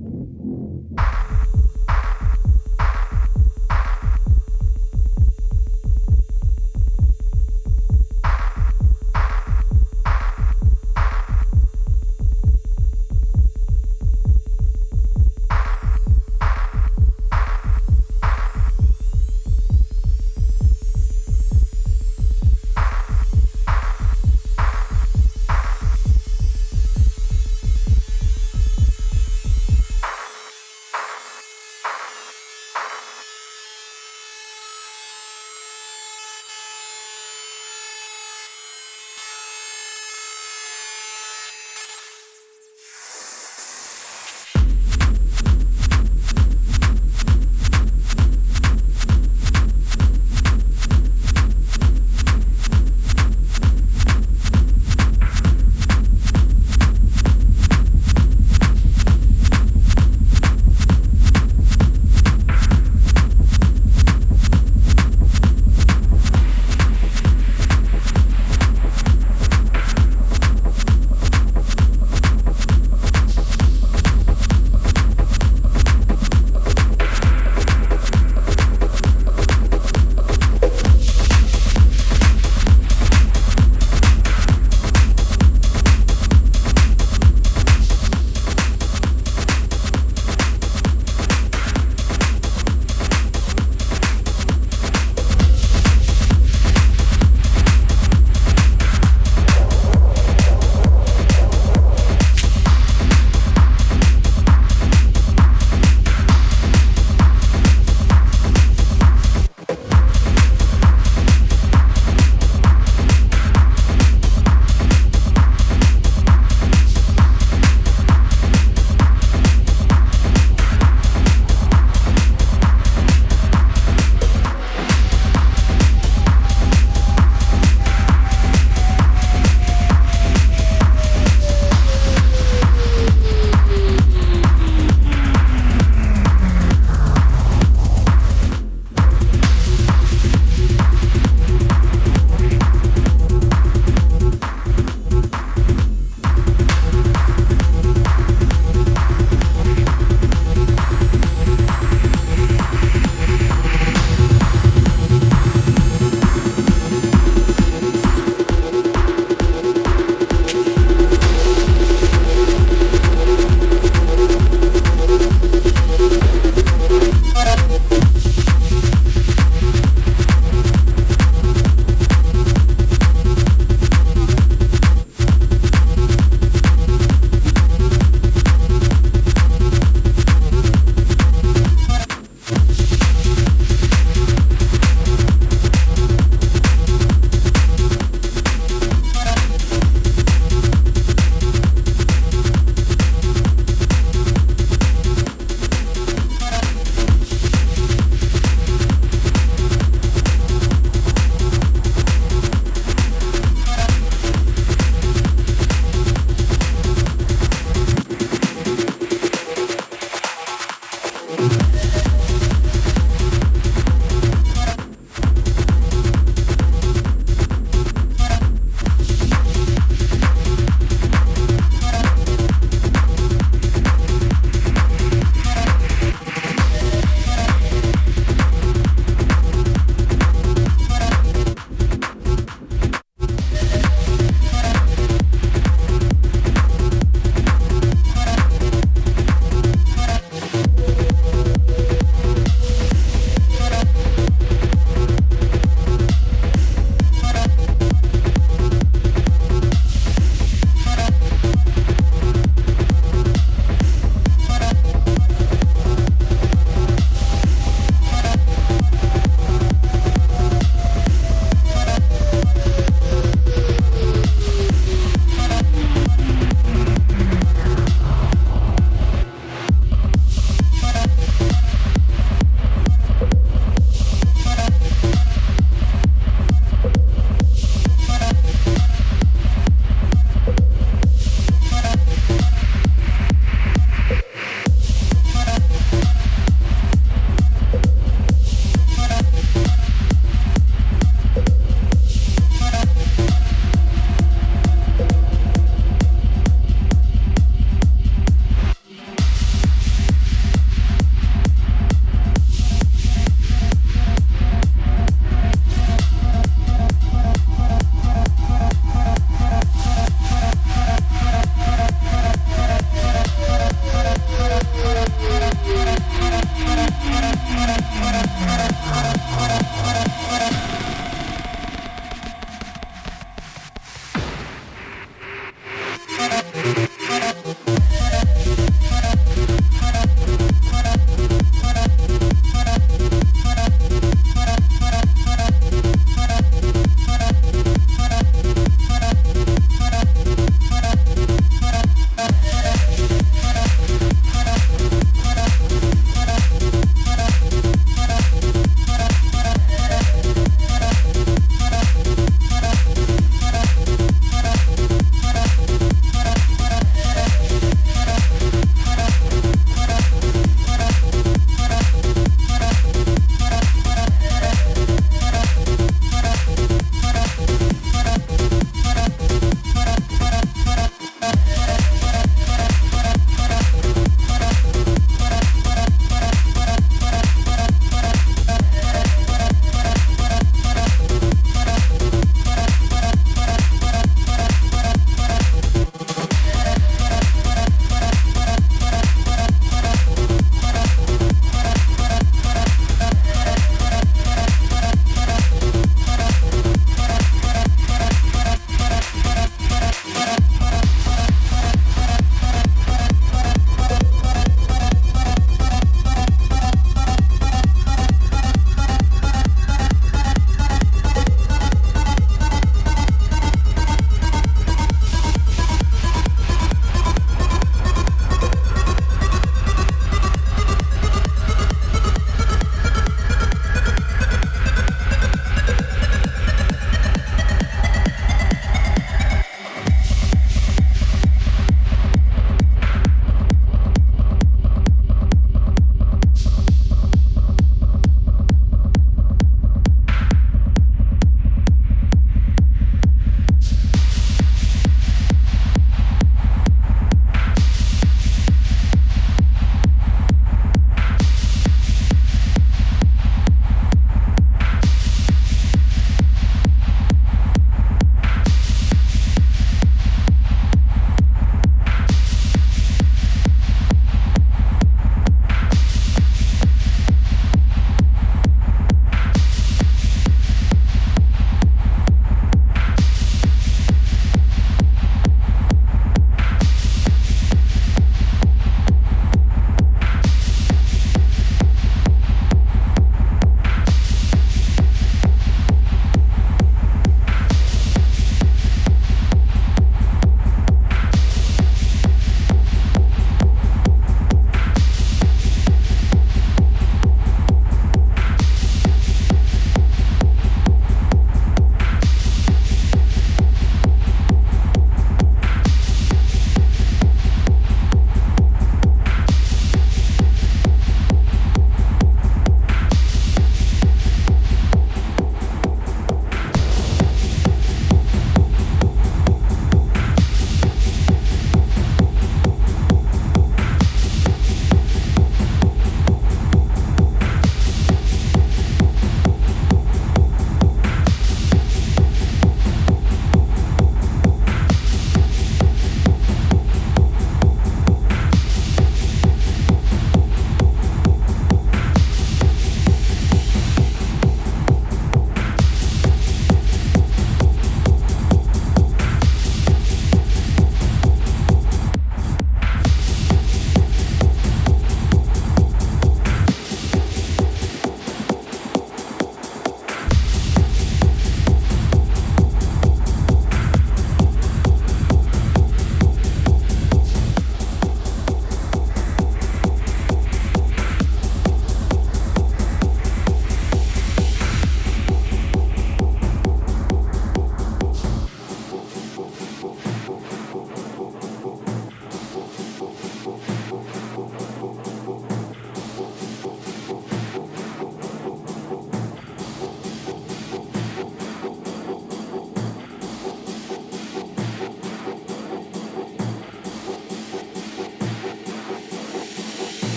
you